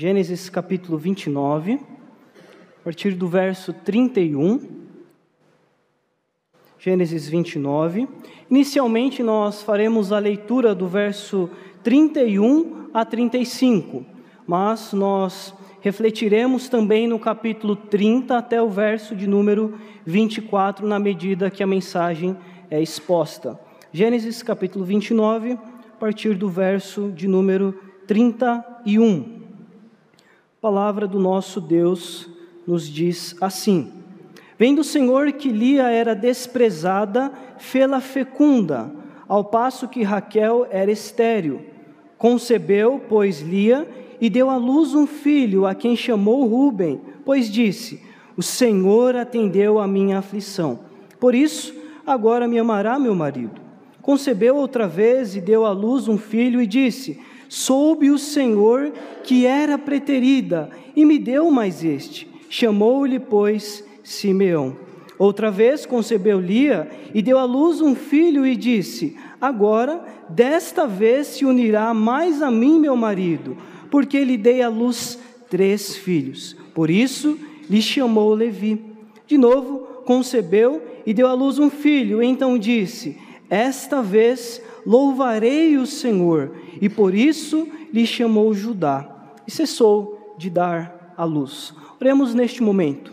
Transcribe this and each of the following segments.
Gênesis capítulo 29, a partir do verso 31. Gênesis 29. Inicialmente nós faremos a leitura do verso 31 a 35, mas nós refletiremos também no capítulo 30 até o verso de número 24, na medida que a mensagem é exposta. Gênesis capítulo 29, a partir do verso de número 31. Palavra do nosso Deus nos diz assim: Vendo o Senhor que Lia era desprezada, fê-la fecunda, ao passo que Raquel era estéril. Concebeu, pois, Lia, e deu à luz um filho, a quem chamou Ruben, pois disse: O Senhor atendeu a minha aflição. Por isso, agora me amará meu marido. Concebeu outra vez e deu à luz um filho, e disse: Soube o Senhor que era preterida, e me deu mais este. Chamou-lhe, pois, Simeão. Outra vez concebeu Lia e deu à luz um filho e disse: Agora, desta vez se unirá mais a mim, meu marido porque lhe dei à luz três filhos. Por isso lhe chamou Levi. De novo, concebeu e deu à luz um filho. Então disse: Esta vez louvarei o Senhor. E por isso lhe chamou Judá. E cessou de dar à luz. Oremos neste momento.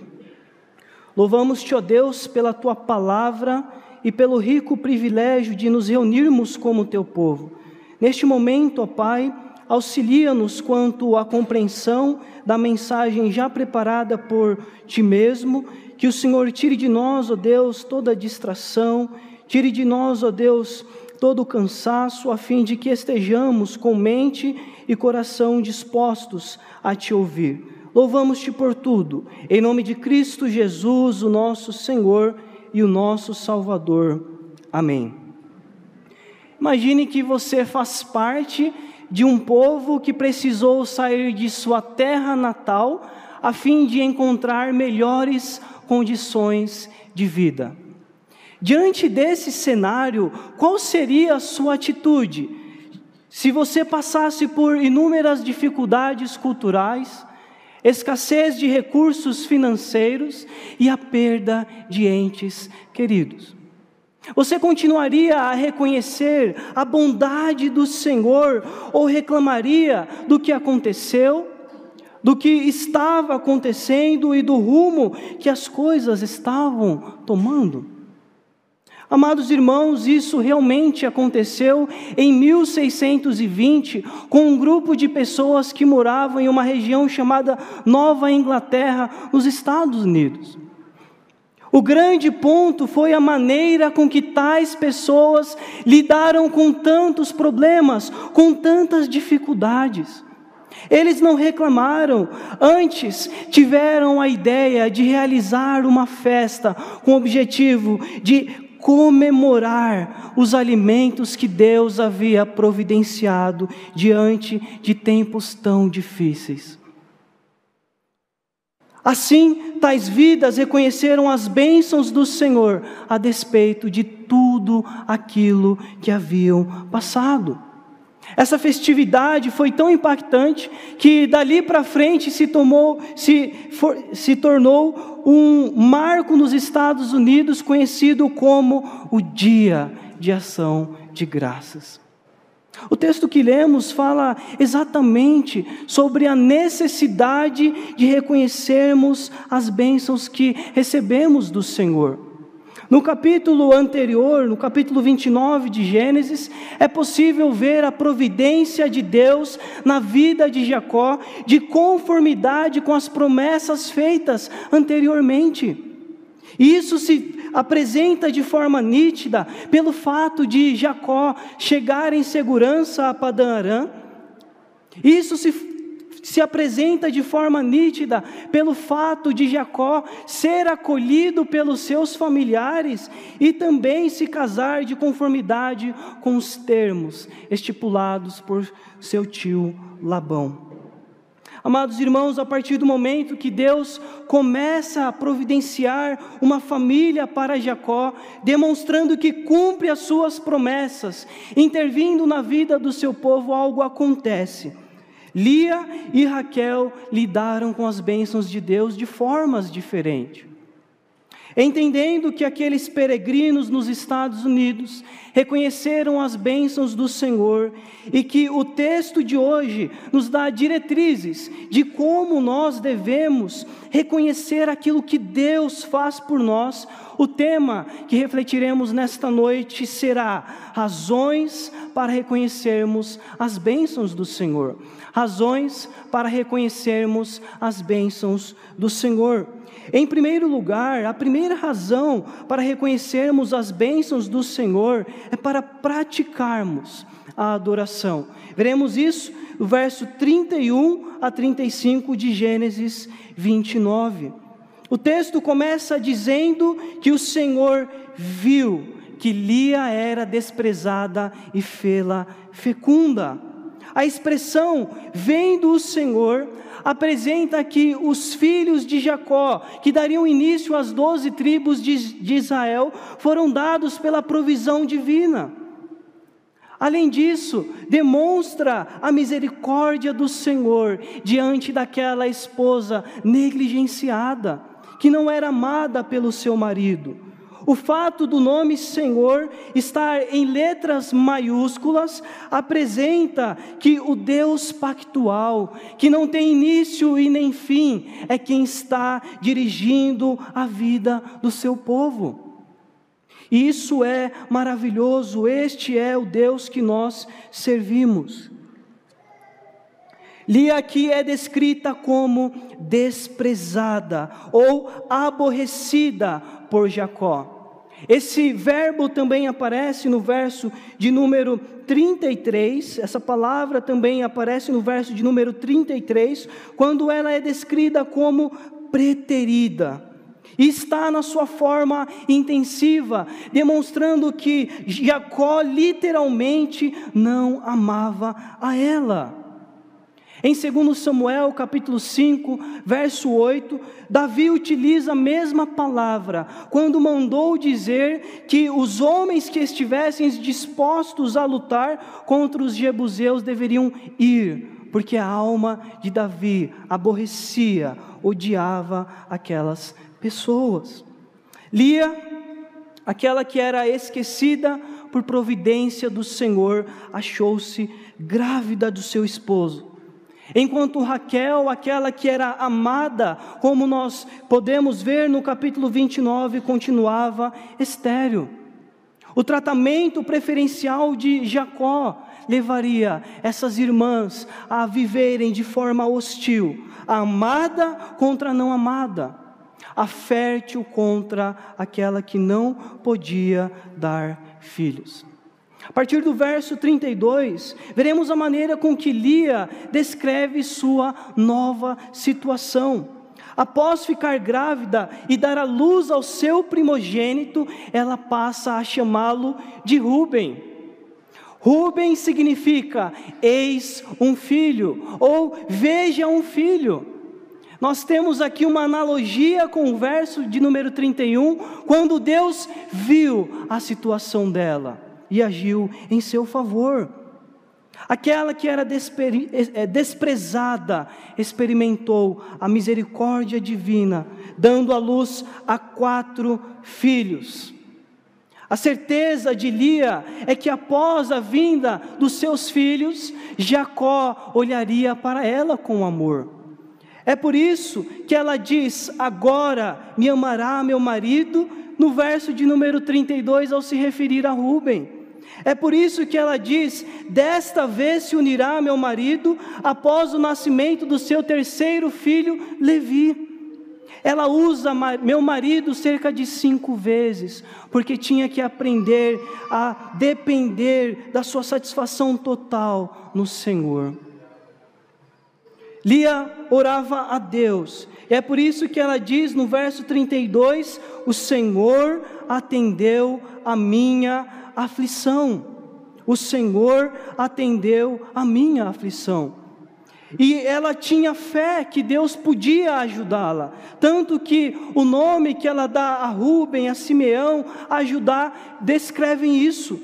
Louvamos-te, ó Deus, pela tua palavra e pelo rico privilégio de nos reunirmos como teu povo. Neste momento, ó Pai, auxilia-nos quanto à compreensão da mensagem já preparada por Ti mesmo, que o Senhor tire de nós, ó Deus, toda distração, tire de nós, ó Deus, todo o cansaço, a fim de que estejamos com mente e coração dispostos a Te ouvir. Louvamos-te por tudo, em nome de Cristo Jesus, o nosso Senhor e o nosso Salvador. Amém. Imagine que você faz parte de um povo que precisou sair de sua terra natal a fim de encontrar melhores condições de vida. Diante desse cenário, qual seria a sua atitude? Se você passasse por inúmeras dificuldades culturais, escassez de recursos financeiros e a perda de entes queridos. Você continuaria a reconhecer a bondade do Senhor ou reclamaria do que aconteceu, do que estava acontecendo e do rumo que as coisas estavam tomando? Amados irmãos, isso realmente aconteceu em 1620 com um grupo de pessoas que moravam em uma região chamada Nova Inglaterra, nos Estados Unidos. O grande ponto foi a maneira com que tais pessoas lidaram com tantos problemas, com tantas dificuldades. Eles não reclamaram, antes tiveram a ideia de realizar uma festa com o objetivo de comemorar os alimentos que Deus havia providenciado diante de tempos tão difíceis. Assim, tais vidas reconheceram as bênçãos do Senhor, a despeito de tudo aquilo que haviam passado. Essa festividade foi tão impactante que dali para frente se, tomou, se, for, se tornou um marco nos Estados Unidos conhecido como o Dia de Ação de Graças. O texto que lemos fala exatamente sobre a necessidade de reconhecermos as bênçãos que recebemos do Senhor. No capítulo anterior, no capítulo 29 de Gênesis, é possível ver a providência de Deus na vida de Jacó, de conformidade com as promessas feitas anteriormente. Isso se apresenta de forma nítida pelo fato de Jacó chegar em segurança a Padã Arã. Isso se, se apresenta de forma nítida pelo fato de Jacó ser acolhido pelos seus familiares e também se casar de conformidade com os termos estipulados por seu tio Labão. Amados irmãos, a partir do momento que Deus começa a providenciar uma família para Jacó, demonstrando que cumpre as suas promessas, intervindo na vida do seu povo, algo acontece. Lia e Raquel lidaram com as bênçãos de Deus de formas diferentes. Entendendo que aqueles peregrinos nos Estados Unidos reconheceram as bênçãos do Senhor e que o texto de hoje nos dá diretrizes de como nós devemos reconhecer aquilo que Deus faz por nós, o tema que refletiremos nesta noite será razões para reconhecermos as bênçãos do Senhor. Razões para reconhecermos as bênçãos do Senhor. Em primeiro lugar, a primeira razão para reconhecermos as bênçãos do Senhor é para praticarmos a adoração. Veremos isso no verso 31 a 35 de Gênesis 29. O texto começa dizendo que o Senhor viu que Lia era desprezada e fê-la fecunda. A expressão vem do Senhor apresenta que os filhos de Jacó, que dariam início às doze tribos de, de Israel, foram dados pela provisão divina. Além disso, demonstra a misericórdia do Senhor diante daquela esposa negligenciada, que não era amada pelo seu marido. O fato do nome Senhor estar em letras maiúsculas apresenta que o Deus pactual, que não tem início e nem fim, é quem está dirigindo a vida do seu povo. E isso é maravilhoso, este é o Deus que nós servimos. Lia aqui é descrita como desprezada ou aborrecida por Jacó. Esse verbo também aparece no verso de número 33, essa palavra também aparece no verso de número 33, quando ela é descrita como preterida. E está na sua forma intensiva, demonstrando que Jacó literalmente não amava a ela. Em 2 Samuel, capítulo 5, verso 8, Davi utiliza a mesma palavra quando mandou dizer que os homens que estivessem dispostos a lutar contra os jebuseus deveriam ir, porque a alma de Davi aborrecia, odiava aquelas pessoas. Lia, aquela que era esquecida por providência do Senhor, achou-se grávida do seu esposo. Enquanto Raquel, aquela que era amada, como nós podemos ver no capítulo 29, continuava estéril. O tratamento preferencial de Jacó levaria essas irmãs a viverem de forma hostil, a amada contra a não amada, a fértil contra aquela que não podia dar filhos. A partir do verso 32, veremos a maneira com que Lia descreve sua nova situação. Após ficar grávida e dar à luz ao seu primogênito, ela passa a chamá-lo de Ruben. Ruben significa eis um filho, ou veja um filho. Nós temos aqui uma analogia com o verso de número 31, quando Deus viu a situação dela e agiu em seu favor. Aquela que era é, desprezada experimentou a misericórdia divina, dando à luz a quatro filhos. A certeza de Lia é que após a vinda dos seus filhos, Jacó olharia para ela com amor. É por isso que ela diz: Agora me amará meu marido, no verso de número 32, ao se referir a Rubem. É por isso que ela diz: Desta vez se unirá meu marido após o nascimento do seu terceiro filho, Levi. Ela usa meu marido cerca de cinco vezes, porque tinha que aprender a depender da sua satisfação total no Senhor. Lia orava a Deus, e é por isso que ela diz no verso 32: O Senhor atendeu a minha aflição. O Senhor atendeu a minha aflição. E ela tinha fé que Deus podia ajudá-la, tanto que o nome que ela dá a Rubem, a Simeão, ajudar, descrevem isso.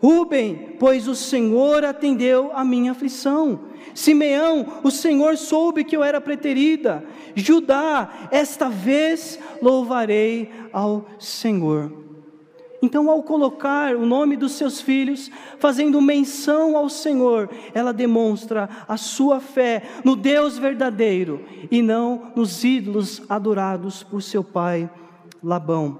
Rubem, pois o Senhor atendeu a minha aflição. Simeão, o Senhor soube que eu era preterida. Judá, esta vez louvarei ao Senhor. Então, ao colocar o nome dos seus filhos, fazendo menção ao Senhor, ela demonstra a sua fé no Deus verdadeiro e não nos ídolos adorados por seu pai Labão.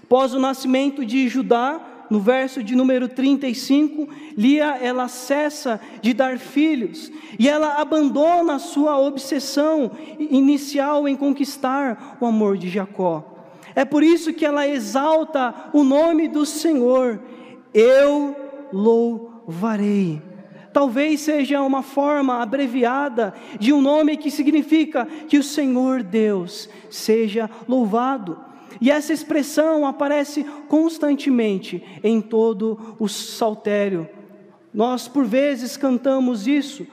Após o nascimento de Judá, no verso de número 35, Lia ela cessa de dar filhos e ela abandona a sua obsessão inicial em conquistar o amor de Jacó. É por isso que ela exalta o nome do Senhor. Eu louvarei. Talvez seja uma forma abreviada de um nome que significa que o Senhor Deus seja louvado. E essa expressão aparece constantemente em todo o saltério. Nós, por vezes, cantamos isso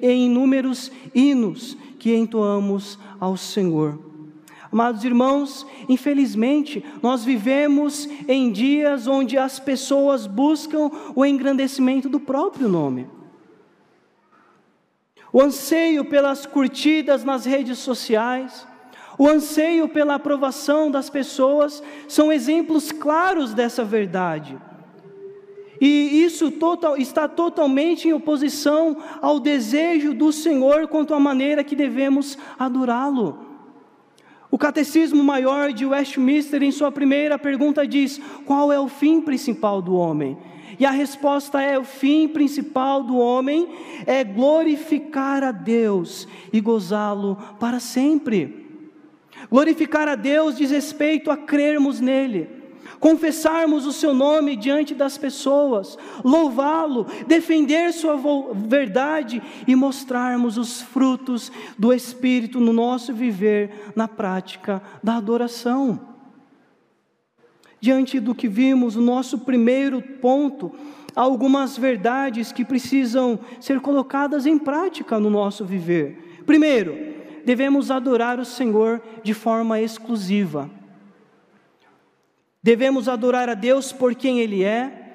em inúmeros hinos que entoamos ao Senhor. Amados irmãos, infelizmente, nós vivemos em dias onde as pessoas buscam o engrandecimento do próprio nome. O anseio pelas curtidas nas redes sociais, o anseio pela aprovação das pessoas são exemplos claros dessa verdade. E isso total, está totalmente em oposição ao desejo do Senhor quanto à maneira que devemos adorá-lo. O Catecismo Maior de Westminster, em sua primeira pergunta, diz: Qual é o fim principal do homem? E a resposta é: o fim principal do homem é glorificar a Deus e gozá-lo para sempre. Glorificar a Deus diz respeito a crermos nele, confessarmos o seu nome diante das pessoas, louvá-lo, defender sua verdade e mostrarmos os frutos do Espírito no nosso viver, na prática da adoração. Diante do que vimos, o nosso primeiro ponto, há algumas verdades que precisam ser colocadas em prática no nosso viver. Primeiro, devemos adorar o Senhor de forma exclusiva. Devemos adorar a Deus por quem Ele é,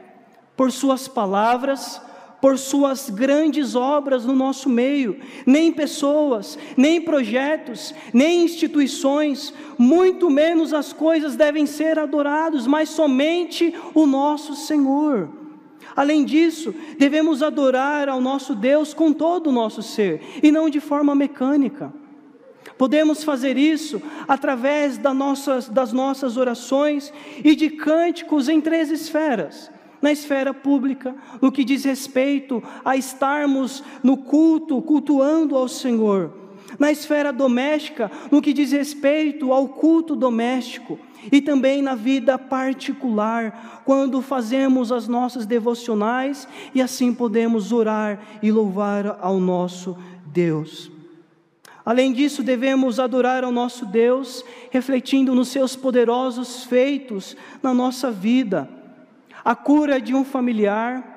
por Suas palavras, por Suas grandes obras no nosso meio. Nem pessoas, nem projetos, nem instituições, muito menos as coisas devem ser adorados, mas somente o nosso Senhor. Além disso, devemos adorar ao nosso Deus com todo o nosso ser e não de forma mecânica. Podemos fazer isso através das nossas, das nossas orações e de cânticos em três esferas. Na esfera pública, no que diz respeito a estarmos no culto, cultuando ao Senhor. Na esfera doméstica, no que diz respeito ao culto doméstico. E também na vida particular, quando fazemos as nossas devocionais e assim podemos orar e louvar ao nosso Deus. Além disso, devemos adorar ao nosso Deus, refletindo nos seus poderosos feitos na nossa vida, a cura de um familiar,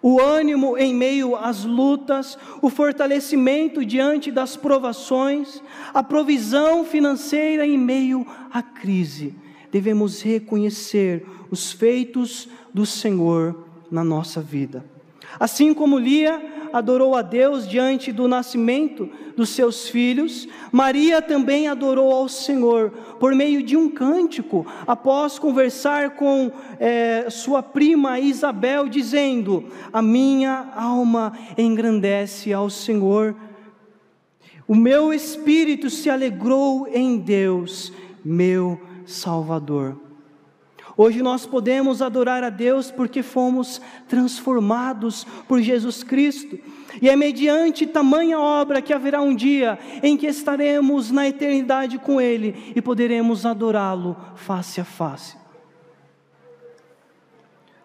o ânimo em meio às lutas, o fortalecimento diante das provações, a provisão financeira em meio à crise. Devemos reconhecer os feitos do Senhor na nossa vida. Assim como Lia adorou a Deus diante do nascimento dos seus filhos, Maria também adorou ao Senhor por meio de um cântico, após conversar com é, sua prima Isabel, dizendo: A minha alma engrandece ao Senhor, o meu espírito se alegrou em Deus, meu Salvador. Hoje nós podemos adorar a Deus porque fomos transformados por Jesus Cristo. E é mediante tamanha obra que haverá um dia em que estaremos na eternidade com Ele e poderemos adorá-lo face a face.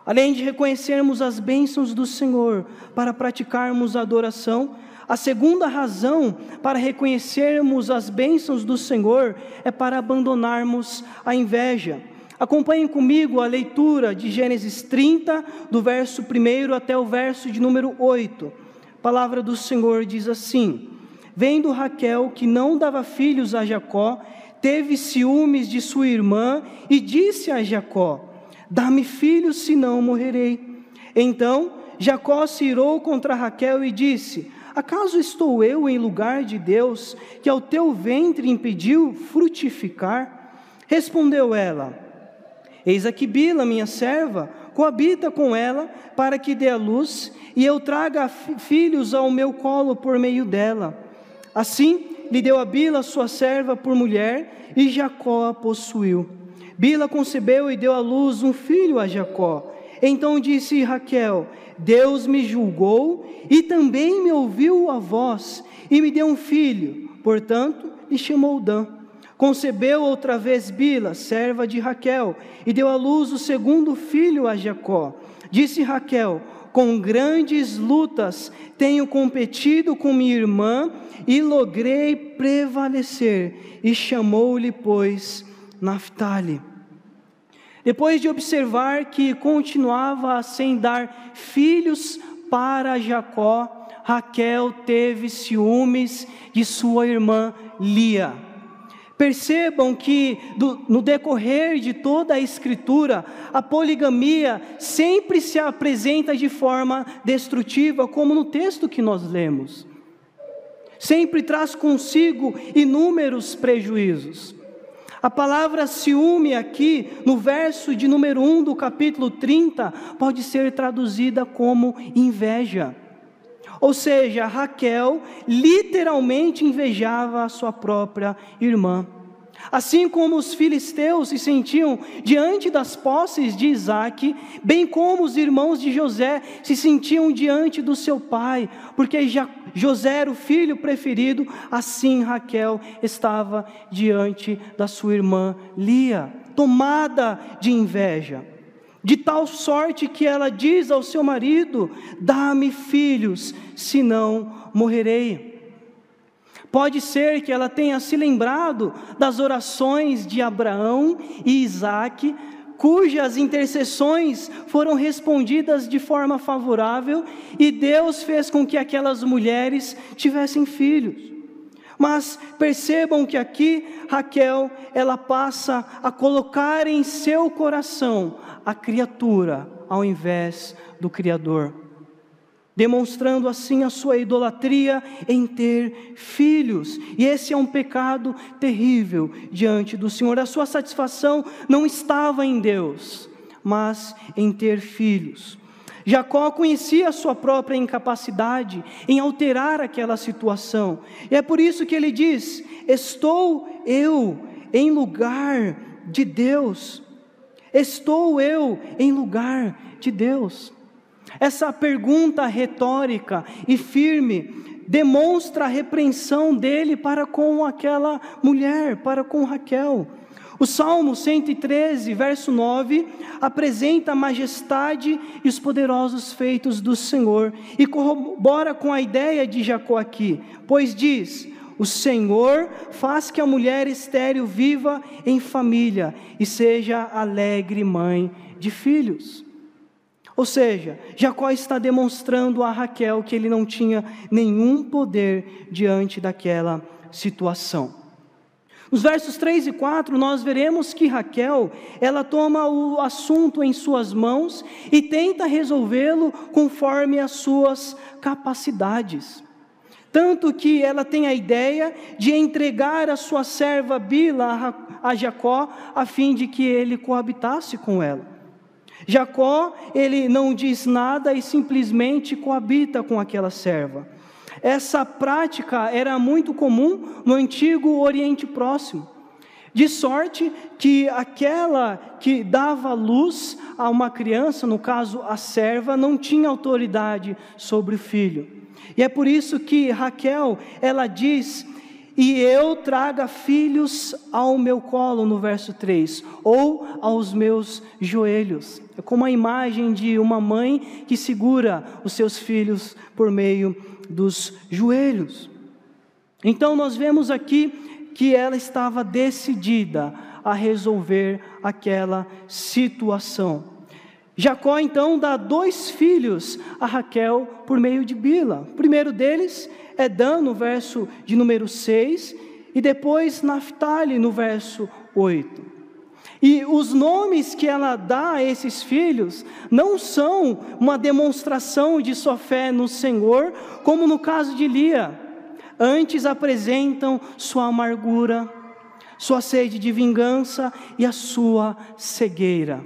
Além de reconhecermos as bênçãos do Senhor para praticarmos a adoração, a segunda razão para reconhecermos as bênçãos do Senhor é para abandonarmos a inveja. Acompanhem comigo a leitura de Gênesis 30, do verso 1 até o verso de número 8. A palavra do Senhor diz assim: Vendo Raquel que não dava filhos a Jacó, teve ciúmes de sua irmã e disse a Jacó: Dá-me filhos, senão morrerei. Então Jacó se irou contra Raquel e disse: Acaso estou eu em lugar de Deus, que ao teu ventre impediu frutificar? Respondeu ela: Eis aqui Bila, minha serva, coabita com ela, para que dê a luz, e eu traga filhos ao meu colo por meio dela. Assim lhe deu a Bila, sua serva, por mulher, e Jacó a possuiu. Bila concebeu e deu à luz um filho a Jacó. Então disse Raquel: Deus me julgou e também me ouviu a voz e me deu um filho. Portanto, lhe chamou Dan. Concebeu outra vez Bila, serva de Raquel, e deu à luz o segundo filho a Jacó. Disse Raquel: Com grandes lutas tenho competido com minha irmã e logrei prevalecer. E chamou-lhe, pois, Naphtali. Depois de observar que continuava sem dar filhos para Jacó, Raquel teve ciúmes de sua irmã Lia. Percebam que do, no decorrer de toda a Escritura, a poligamia sempre se apresenta de forma destrutiva, como no texto que nós lemos. Sempre traz consigo inúmeros prejuízos. A palavra ciúme aqui, no verso de número 1 do capítulo 30, pode ser traduzida como inveja. Ou seja, Raquel literalmente invejava a sua própria irmã. Assim como os filisteus se sentiam diante das posses de Isaac, bem como os irmãos de José se sentiam diante do seu pai, porque José era o filho preferido, assim Raquel estava diante da sua irmã Lia, tomada de inveja. De tal sorte que ela diz ao seu marido: Dá-me filhos, senão morrerei. Pode ser que ela tenha se lembrado das orações de Abraão e Isaac, cujas intercessões foram respondidas de forma favorável, e Deus fez com que aquelas mulheres tivessem filhos. Mas percebam que aqui Raquel, ela passa a colocar em seu coração a criatura ao invés do Criador demonstrando assim a sua idolatria em ter filhos. E esse é um pecado terrível diante do Senhor. A sua satisfação não estava em Deus, mas em ter filhos. Jacó conhecia a sua própria incapacidade em alterar aquela situação. E é por isso que ele diz: Estou eu em lugar de Deus. Estou eu em lugar de Deus. Essa pergunta retórica e firme demonstra a repreensão dele para com aquela mulher, para com Raquel. O Salmo 113, verso 9, apresenta a majestade e os poderosos feitos do Senhor e corrobora com a ideia de Jacó aqui, pois diz: O Senhor faz que a mulher estéril viva em família e seja alegre mãe de filhos. Ou seja, Jacó está demonstrando a Raquel que ele não tinha nenhum poder diante daquela situação. Nos versos 3 e 4, nós veremos que Raquel, ela toma o assunto em suas mãos e tenta resolvê-lo conforme as suas capacidades. Tanto que ela tem a ideia de entregar a sua serva Bila a Jacó, a fim de que ele coabitasse com ela. Jacó, ele não diz nada e simplesmente coabita com aquela serva. Essa prática era muito comum no antigo Oriente Próximo. De sorte que aquela que dava luz a uma criança, no caso a serva, não tinha autoridade sobre o filho. E é por isso que Raquel, ela diz e eu traga filhos ao meu colo, no verso 3, ou aos meus joelhos. É como a imagem de uma mãe que segura os seus filhos por meio dos joelhos. Então nós vemos aqui que ela estava decidida a resolver aquela situação. Jacó então dá dois filhos a Raquel por meio de Bila. O primeiro deles é Dan, no verso de número 6, e depois Naphtali, no verso 8. E os nomes que ela dá a esses filhos não são uma demonstração de sua fé no Senhor, como no caso de Lia. Antes apresentam sua amargura, sua sede de vingança e a sua cegueira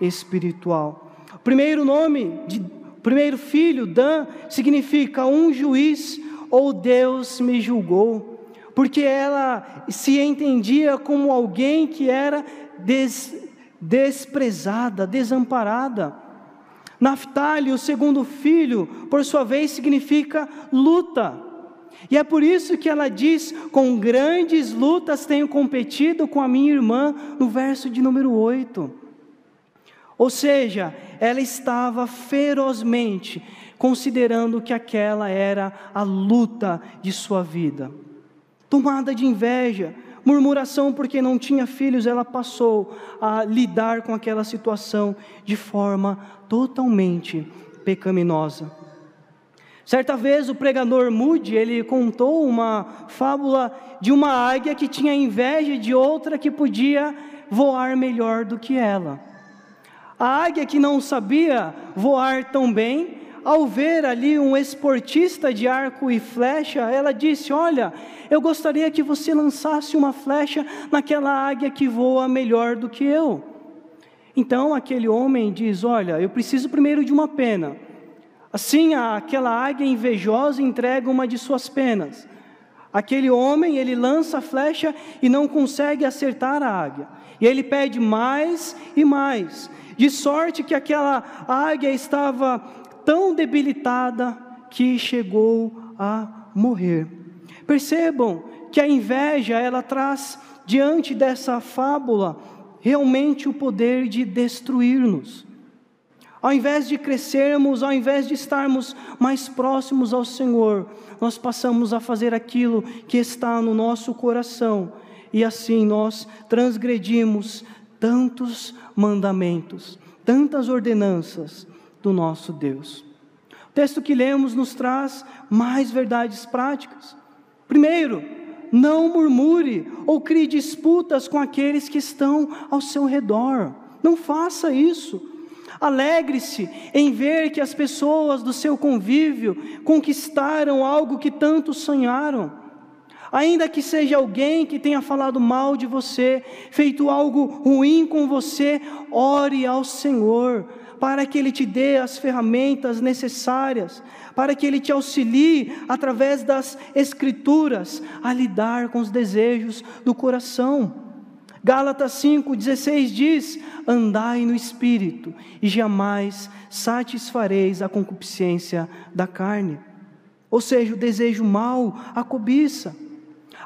espiritual. O primeiro nome, de, primeiro filho, Dan, significa um juiz ou Deus me julgou porque ela se entendia como alguém que era des, desprezada, desamparada. Naftali, o segundo filho, por sua vez, significa luta. E é por isso que ela diz: com grandes lutas tenho competido com a minha irmã, no verso de número 8. Ou seja, ela estava ferozmente considerando que aquela era a luta de sua vida. Tomada de inveja, murmuração porque não tinha filhos, ela passou a lidar com aquela situação de forma totalmente pecaminosa. Certa vez o pregador Moody, ele contou uma fábula de uma águia que tinha inveja de outra que podia voar melhor do que ela. A águia que não sabia voar tão bem, ao ver ali um esportista de arco e flecha, ela disse: Olha, eu gostaria que você lançasse uma flecha naquela águia que voa melhor do que eu. Então aquele homem diz: Olha, eu preciso primeiro de uma pena. Assim, aquela águia invejosa entrega uma de suas penas. Aquele homem, ele lança a flecha e não consegue acertar a águia. E ele pede mais e mais. De sorte que aquela águia estava tão debilitada que chegou a morrer. Percebam que a inveja, ela traz diante dessa fábula realmente o poder de destruir-nos. Ao invés de crescermos, ao invés de estarmos mais próximos ao Senhor, nós passamos a fazer aquilo que está no nosso coração, e assim nós transgredimos tantos mandamentos, tantas ordenanças, do nosso Deus. O texto que lemos nos traz mais verdades práticas. Primeiro, não murmure ou crie disputas com aqueles que estão ao seu redor. Não faça isso. Alegre-se em ver que as pessoas do seu convívio conquistaram algo que tanto sonharam. Ainda que seja alguém que tenha falado mal de você, feito algo ruim com você, ore ao Senhor, para que Ele te dê as ferramentas necessárias, para que Ele te auxilie através das Escrituras a lidar com os desejos do coração. Gálatas 5,16 diz: Andai no espírito, e jamais satisfareis a concupiscência da carne. Ou seja, o desejo mau, a cobiça.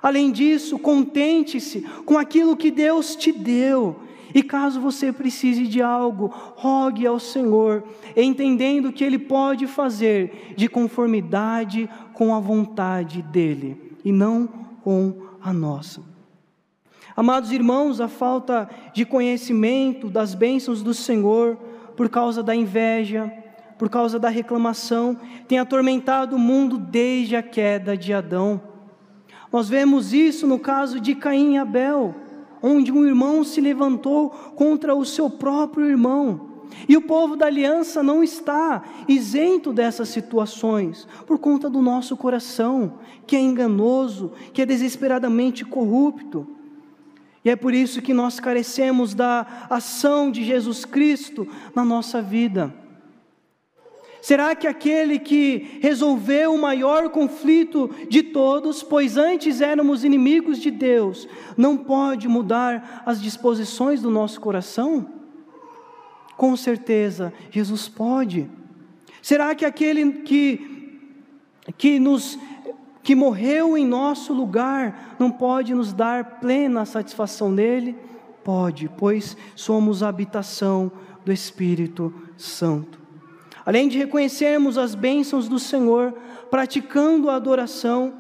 Além disso, contente-se com aquilo que Deus te deu e caso você precise de algo, rogue ao Senhor, entendendo que Ele pode fazer de conformidade com a vontade dEle e não com a nossa. Amados irmãos, a falta de conhecimento das bênçãos do Senhor, por causa da inveja, por causa da reclamação, tem atormentado o mundo desde a queda de Adão. Nós vemos isso no caso de Caim e Abel onde um irmão se levantou contra o seu próprio irmão. E o povo da aliança não está isento dessas situações, por conta do nosso coração, que é enganoso, que é desesperadamente corrupto. E é por isso que nós carecemos da ação de Jesus Cristo na nossa vida. Será que aquele que resolveu o maior conflito de todos, pois antes éramos inimigos de Deus, não pode mudar as disposições do nosso coração? Com certeza, Jesus pode. Será que aquele que, que nos que morreu em nosso lugar não pode nos dar plena satisfação nele? Pode, pois somos a habitação do Espírito Santo. Além de reconhecermos as bênçãos do Senhor, praticando a adoração,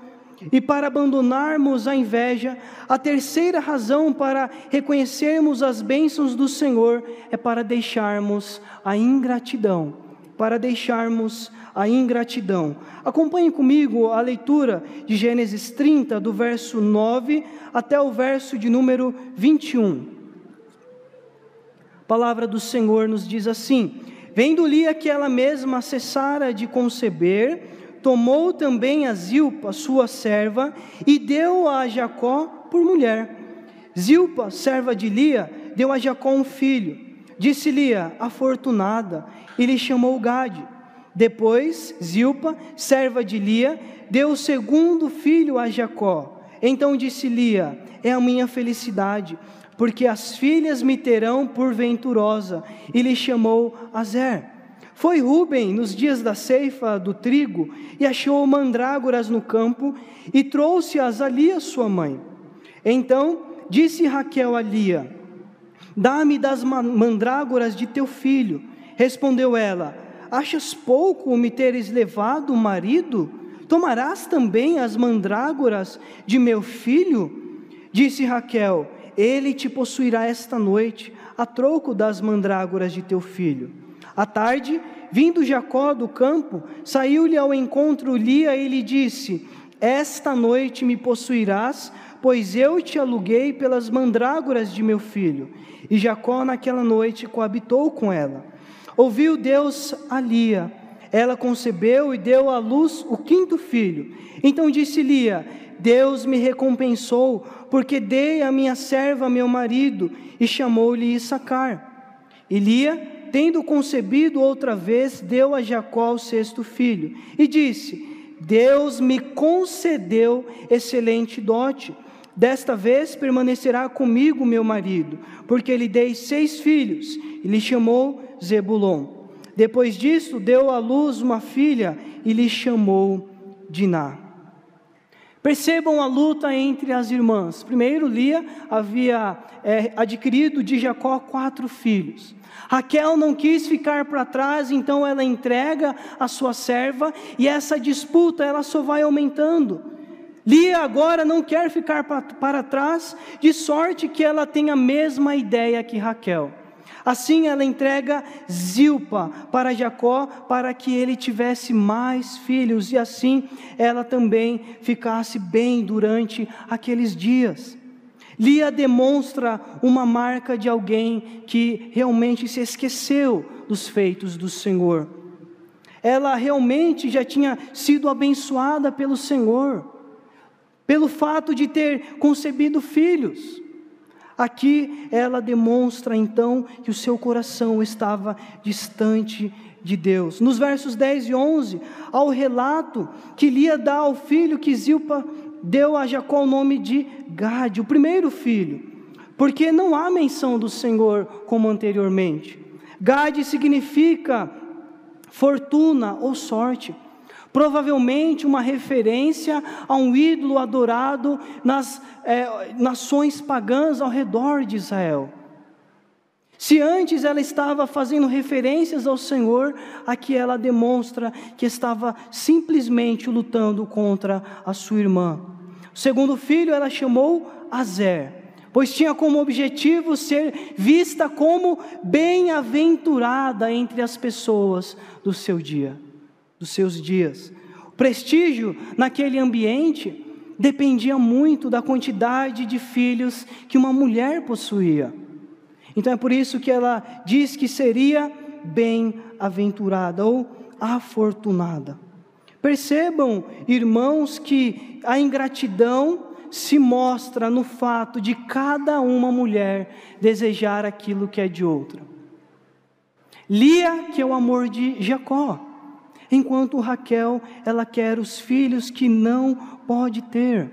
e para abandonarmos a inveja, a terceira razão para reconhecermos as bênçãos do Senhor é para deixarmos a ingratidão. Para deixarmos a ingratidão. Acompanhe comigo a leitura de Gênesis 30, do verso 9 até o verso de número 21. A palavra do Senhor nos diz assim: Vendo Lia que ela mesma cessara de conceber, tomou também a Zilpa, sua serva, e deu-a a Jacó por mulher. Zilpa, serva de Lia, deu a Jacó um filho. Disse Lia, afortunada, e lhe chamou Gade. Depois, Zilpa, serva de Lia, deu o segundo filho a Jacó. Então disse Lia: É a minha felicidade, porque as filhas me terão por venturosa. E lhe chamou Azer. Foi Ruben nos dias da ceifa do trigo e achou mandrágoras no campo e trouxe-as a Lia, sua mãe. Então disse Raquel a Lia: Dá-me das mandrágoras de teu filho. Respondeu ela: Achas pouco me teres levado o marido? Tomarás também as mandrágoras de meu filho? Disse Raquel: Ele te possuirá esta noite, a troco das mandrágoras de teu filho. À tarde, vindo Jacó do campo, saiu-lhe ao encontro Lia e lhe disse: Esta noite me possuirás, pois eu te aluguei pelas mandrágoras de meu filho. E Jacó naquela noite coabitou com ela. Ouviu Deus a Lia ela concebeu e deu à luz o quinto filho. Então disse Lia: Deus me recompensou, porque dei a minha serva meu marido, e chamou-lhe Issacar. E Lia, tendo concebido outra vez, deu a Jacó o sexto filho, e disse: Deus me concedeu excelente dote. Desta vez permanecerá comigo meu marido, porque lhe dei seis filhos, e lhe chamou Zebulon. Depois disso, deu à luz uma filha e lhe chamou Diná. Percebam a luta entre as irmãs. Primeiro, Lia havia é, adquirido de Jacó quatro filhos. Raquel não quis ficar para trás, então ela entrega a sua serva e essa disputa ela só vai aumentando. Lia agora não quer ficar para trás, de sorte que ela tem a mesma ideia que Raquel. Assim ela entrega Zilpa para Jacó para que ele tivesse mais filhos e assim ela também ficasse bem durante aqueles dias. Lia demonstra uma marca de alguém que realmente se esqueceu dos feitos do Senhor. Ela realmente já tinha sido abençoada pelo Senhor, pelo fato de ter concebido filhos. Aqui ela demonstra então que o seu coração estava distante de Deus. Nos versos 10 e 11, ao relato que Lia dá ao filho que Zilpa deu a Jacó o nome de Gade, o primeiro filho, porque não há menção do Senhor como anteriormente. Gade significa fortuna ou sorte provavelmente uma referência a um ídolo adorado nas é, nações pagãs ao redor de Israel. Se antes ela estava fazendo referências ao Senhor, aqui ela demonstra que estava simplesmente lutando contra a sua irmã. O segundo filho ela chamou Azer, pois tinha como objetivo ser vista como bem-aventurada entre as pessoas do seu dia dos seus dias. O prestígio naquele ambiente dependia muito da quantidade de filhos que uma mulher possuía. Então é por isso que ela diz que seria bem-aventurada ou afortunada. Percebam, irmãos, que a ingratidão se mostra no fato de cada uma mulher desejar aquilo que é de outra. Lia, que é o amor de Jacó enquanto Raquel, ela quer os filhos que não pode ter.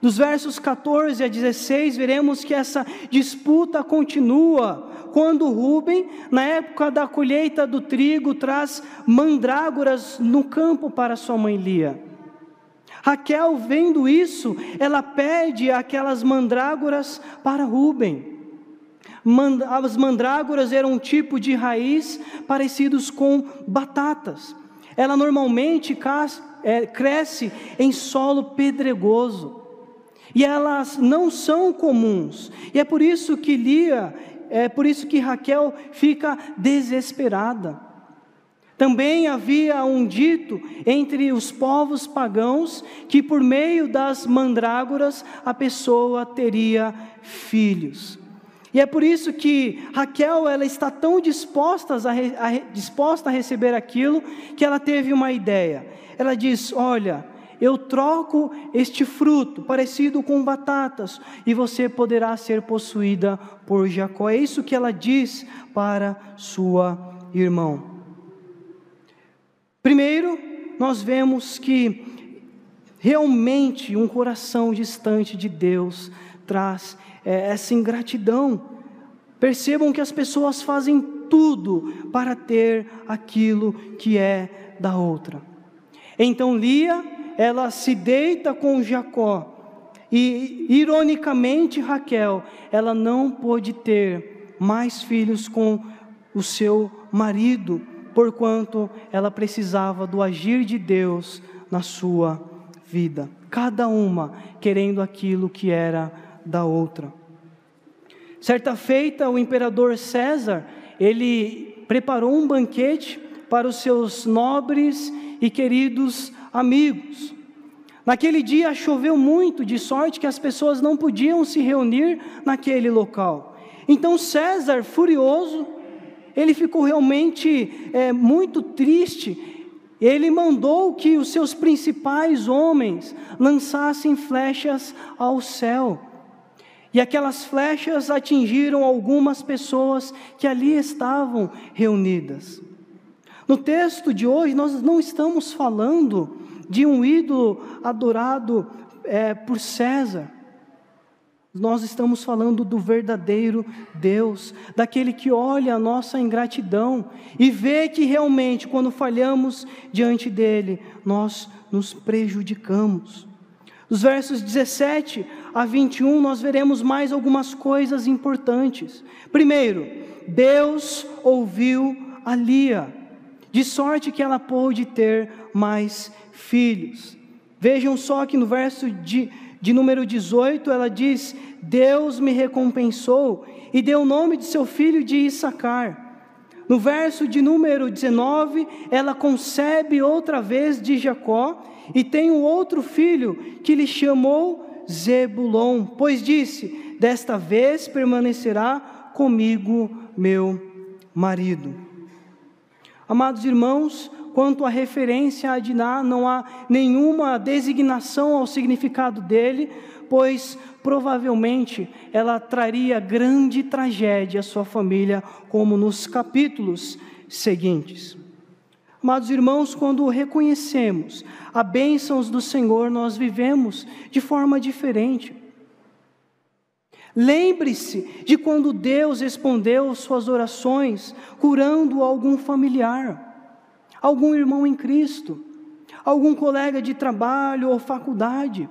Dos versos 14 a 16, veremos que essa disputa continua quando Rubem, na época da colheita do trigo, traz mandrágoras no campo para sua mãe Lia. Raquel, vendo isso, ela pede aquelas mandrágoras para Rubem. As mandrágoras eram um tipo de raiz parecidos com batatas. Ela normalmente é, cresce em solo pedregoso. E elas não são comuns. E é por isso que Lia, é por isso que Raquel fica desesperada. Também havia um dito entre os povos pagãos que por meio das mandrágoras a pessoa teria filhos. E é por isso que Raquel ela está tão disposta a, a, disposta a receber aquilo que ela teve uma ideia. Ela diz: Olha, eu troco este fruto parecido com batatas e você poderá ser possuída por Jacó. É isso que ela diz para sua irmã. Primeiro, nós vemos que realmente um coração distante de Deus traz é, essa ingratidão. Percebam que as pessoas fazem tudo para ter aquilo que é da outra. Então Lia, ela se deita com Jacó, e ironicamente Raquel, ela não pôde ter mais filhos com o seu marido, porquanto ela precisava do agir de Deus na sua vida, cada uma querendo aquilo que era da outra. Certa feita, o imperador César, ele preparou um banquete para os seus nobres e queridos amigos. Naquele dia choveu muito, de sorte que as pessoas não podiam se reunir naquele local. Então César, furioso, ele ficou realmente é, muito triste ele mandou que os seus principais homens lançassem flechas ao céu. E aquelas flechas atingiram algumas pessoas que ali estavam reunidas. No texto de hoje, nós não estamos falando de um ídolo adorado é, por César. Nós estamos falando do verdadeiro Deus, daquele que olha a nossa ingratidão e vê que realmente, quando falhamos diante dele, nós nos prejudicamos. Dos versos 17 a 21, nós veremos mais algumas coisas importantes. Primeiro, Deus ouviu a Lia, de sorte que ela pôde ter mais filhos. Vejam só que no verso de de número 18, ela diz: Deus me recompensou e deu o nome de seu filho de Issacar. No verso de número 19, ela concebe outra vez de Jacó e tem um outro filho que lhe chamou Zebulon, pois disse: Desta vez permanecerá comigo meu marido. Amados irmãos, quanto à referência a Diná, não há nenhuma designação ao significado dele, pois provavelmente ela traria grande tragédia à sua família, como nos capítulos seguintes. Amados irmãos, quando reconhecemos a bênçãos do Senhor, nós vivemos de forma diferente. Lembre-se de quando Deus respondeu suas orações curando algum familiar algum irmão em Cristo, algum colega de trabalho ou faculdade.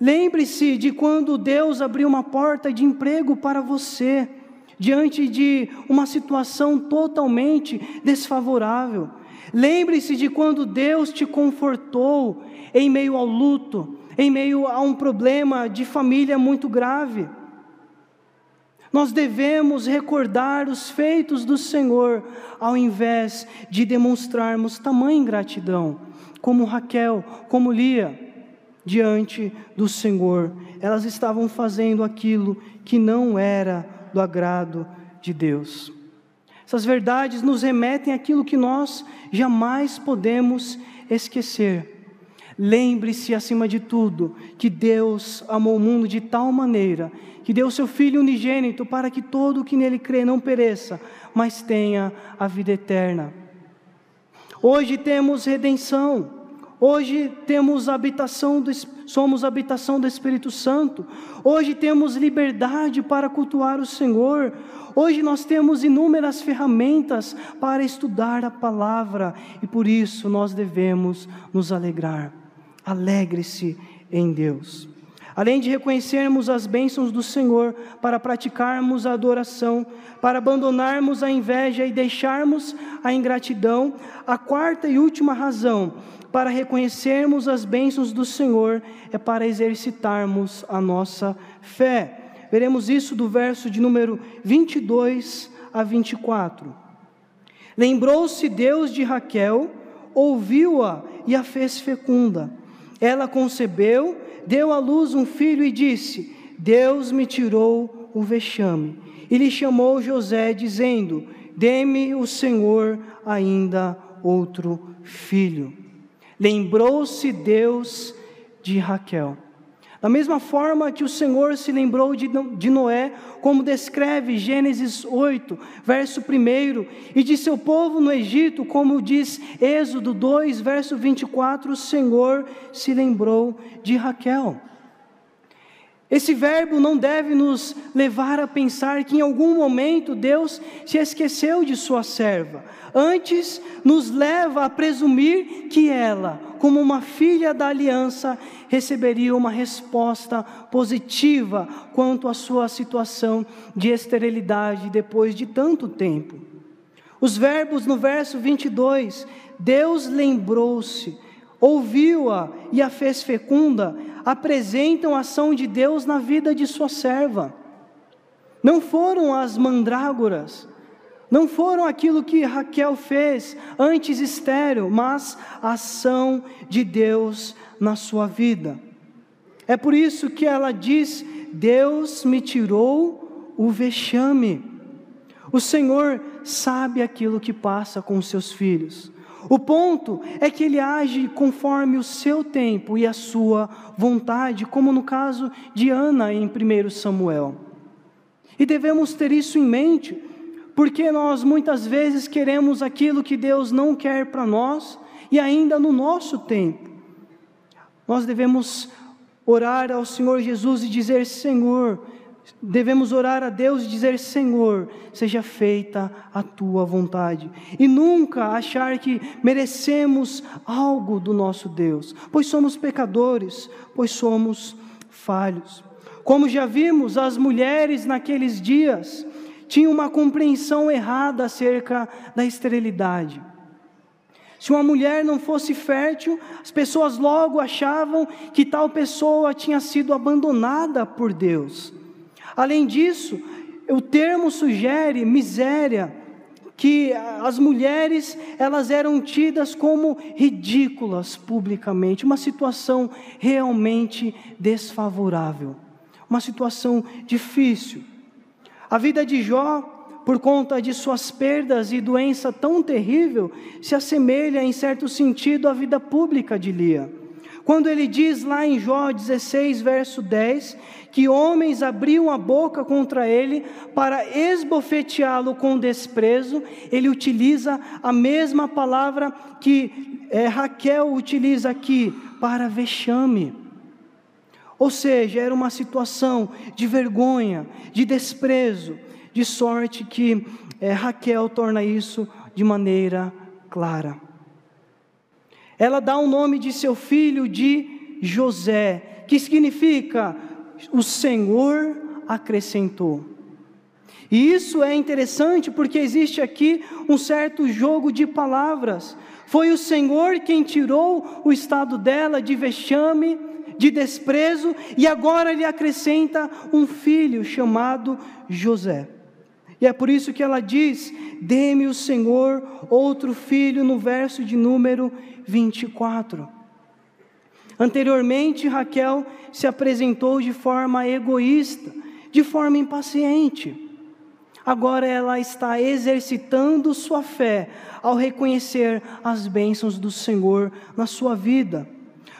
Lembre-se de quando Deus abriu uma porta de emprego para você, diante de uma situação totalmente desfavorável. Lembre-se de quando Deus te confortou em meio ao luto, em meio a um problema de família muito grave. Nós devemos recordar os feitos do Senhor, ao invés de demonstrarmos tamanha ingratidão, como Raquel, como Lia, diante do Senhor. Elas estavam fazendo aquilo que não era do agrado de Deus. Essas verdades nos remetem àquilo que nós jamais podemos esquecer. Lembre-se, acima de tudo, que Deus amou o mundo de tal maneira que deu seu Filho unigênito para que todo o que nele crê não pereça, mas tenha a vida eterna. Hoje temos redenção, hoje temos habitação do, somos habitação do Espírito Santo, hoje temos liberdade para cultuar o Senhor, hoje nós temos inúmeras ferramentas para estudar a palavra e por isso nós devemos nos alegrar. Alegre-se em Deus. Além de reconhecermos as bênçãos do Senhor para praticarmos a adoração, para abandonarmos a inveja e deixarmos a ingratidão, a quarta e última razão para reconhecermos as bênçãos do Senhor é para exercitarmos a nossa fé. Veremos isso do verso de número 22 a 24. Lembrou-se Deus de Raquel, ouviu-a e a fez fecunda. Ela concebeu deu à luz um filho e disse: Deus me tirou o vexame e lhe chamou José, dizendo: Dê-me o Senhor ainda outro filho. Lembrou-se Deus de Raquel. Da mesma forma que o Senhor se lembrou de Noé, como descreve Gênesis 8, verso 1, e de seu povo no Egito, como diz Êxodo 2, verso 24, o Senhor se lembrou de Raquel. Esse verbo não deve nos levar a pensar que em algum momento Deus se esqueceu de sua serva. Antes, nos leva a presumir que ela, como uma filha da aliança, receberia uma resposta positiva quanto à sua situação de esterilidade depois de tanto tempo. Os verbos no verso 22, Deus lembrou-se, ouviu-a e a fez fecunda, apresentam a ação de Deus na vida de sua serva. Não foram as mandrágoras, não foram aquilo que Raquel fez antes estéreo, mas a ação de Deus na sua vida. É por isso que ela diz: Deus me tirou o vexame. O Senhor sabe aquilo que passa com seus filhos. O ponto é que ele age conforme o seu tempo e a sua vontade, como no caso de Ana em 1 Samuel. E devemos ter isso em mente, porque nós muitas vezes queremos aquilo que Deus não quer para nós e ainda no nosso tempo. Nós devemos orar ao Senhor Jesus e dizer: Senhor, devemos orar a Deus e dizer: Senhor, seja feita a tua vontade. E nunca achar que merecemos algo do nosso Deus, pois somos pecadores, pois somos falhos. Como já vimos, as mulheres naqueles dias tinham uma compreensão errada acerca da esterilidade. Se uma mulher não fosse fértil, as pessoas logo achavam que tal pessoa tinha sido abandonada por Deus. Além disso, o termo sugere miséria, que as mulheres elas eram tidas como ridículas publicamente, uma situação realmente desfavorável, uma situação difícil. A vida de Jó, por conta de suas perdas e doença tão terrível, se assemelha em certo sentido à vida pública de Lia. Quando ele diz lá em Jó 16, verso 10, que homens abriam a boca contra ele para esbofeteá-lo com desprezo, ele utiliza a mesma palavra que é, Raquel utiliza aqui, para vexame. Ou seja, era uma situação de vergonha, de desprezo, de sorte que é, Raquel torna isso de maneira clara. Ela dá o nome de seu filho de José, que significa o Senhor acrescentou. E isso é interessante porque existe aqui um certo jogo de palavras. Foi o Senhor quem tirou o estado dela de vexame, de desprezo, e agora lhe acrescenta um filho chamado José. E é por isso que ela diz: Dê-me o Senhor outro filho, no verso de número 24. Anteriormente, Raquel se apresentou de forma egoísta, de forma impaciente. Agora ela está exercitando sua fé ao reconhecer as bênçãos do Senhor na sua vida.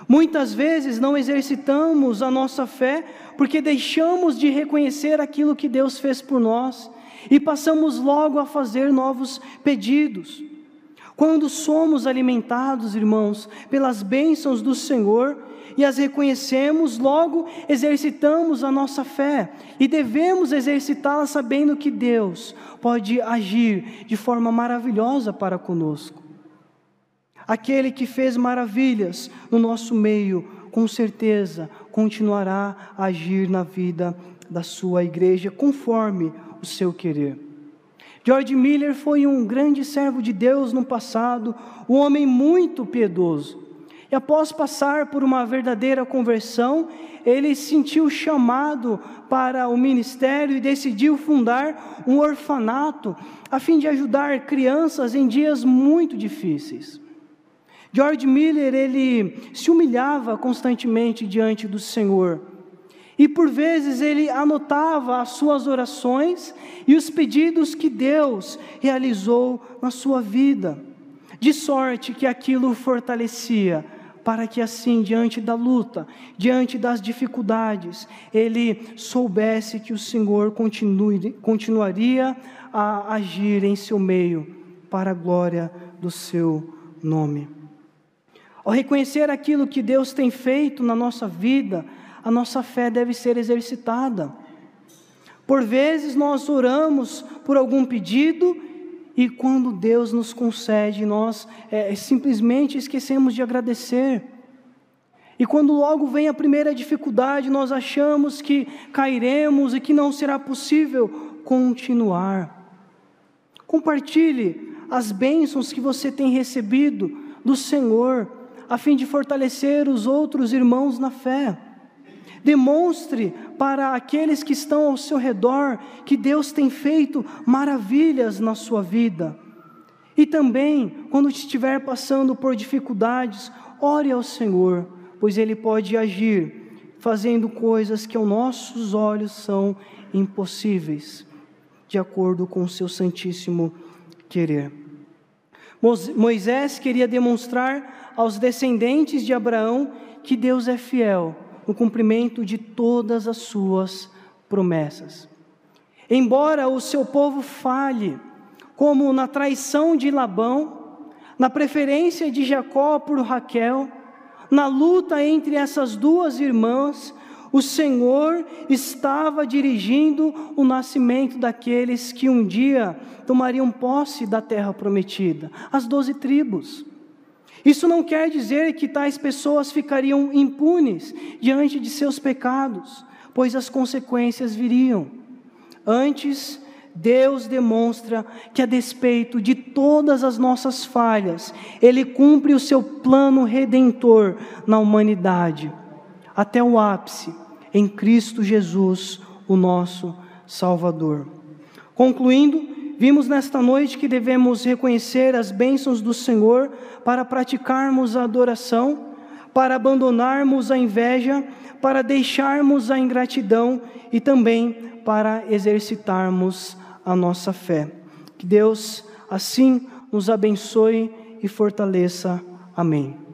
Muitas vezes não exercitamos a nossa fé porque deixamos de reconhecer aquilo que Deus fez por nós e passamos logo a fazer novos pedidos. Quando somos alimentados, irmãos, pelas bênçãos do Senhor e as reconhecemos, logo exercitamos a nossa fé e devemos exercitá-la sabendo que Deus pode agir de forma maravilhosa para conosco. Aquele que fez maravilhas no nosso meio, com certeza continuará a agir na vida da sua igreja conforme o seu querer. George Miller foi um grande servo de Deus no passado, um homem muito piedoso. E após passar por uma verdadeira conversão, ele sentiu chamado para o ministério e decidiu fundar um orfanato a fim de ajudar crianças em dias muito difíceis. George Miller, ele se humilhava constantemente diante do Senhor. E por vezes ele anotava as suas orações e os pedidos que Deus realizou na sua vida, de sorte que aquilo fortalecia, para que assim, diante da luta, diante das dificuldades, ele soubesse que o Senhor continue, continuaria a agir em seu meio, para a glória do seu nome. Ao reconhecer aquilo que Deus tem feito na nossa vida, a nossa fé deve ser exercitada. Por vezes nós oramos por algum pedido e quando Deus nos concede, nós é, simplesmente esquecemos de agradecer. E quando logo vem a primeira dificuldade, nós achamos que cairemos e que não será possível continuar. Compartilhe as bênçãos que você tem recebido do Senhor, a fim de fortalecer os outros irmãos na fé. Demonstre para aqueles que estão ao seu redor que Deus tem feito maravilhas na sua vida. E também, quando estiver passando por dificuldades, ore ao Senhor, pois Ele pode agir, fazendo coisas que aos nossos olhos são impossíveis, de acordo com o seu santíssimo querer. Moisés queria demonstrar aos descendentes de Abraão que Deus é fiel no cumprimento de todas as suas promessas. Embora o seu povo falhe, como na traição de Labão, na preferência de Jacó por Raquel, na luta entre essas duas irmãs, o Senhor estava dirigindo o nascimento daqueles que um dia tomariam posse da terra prometida, as doze tribos. Isso não quer dizer que tais pessoas ficariam impunes diante de seus pecados, pois as consequências viriam. Antes, Deus demonstra que, a despeito de todas as nossas falhas, Ele cumpre o seu plano redentor na humanidade, até o ápice, em Cristo Jesus, o nosso Salvador. Concluindo, vimos nesta noite que devemos reconhecer as bênçãos do Senhor para praticarmos a adoração, para abandonarmos a inveja, para deixarmos a ingratidão e também para exercitarmos a nossa fé. Que Deus assim nos abençoe e fortaleça. Amém.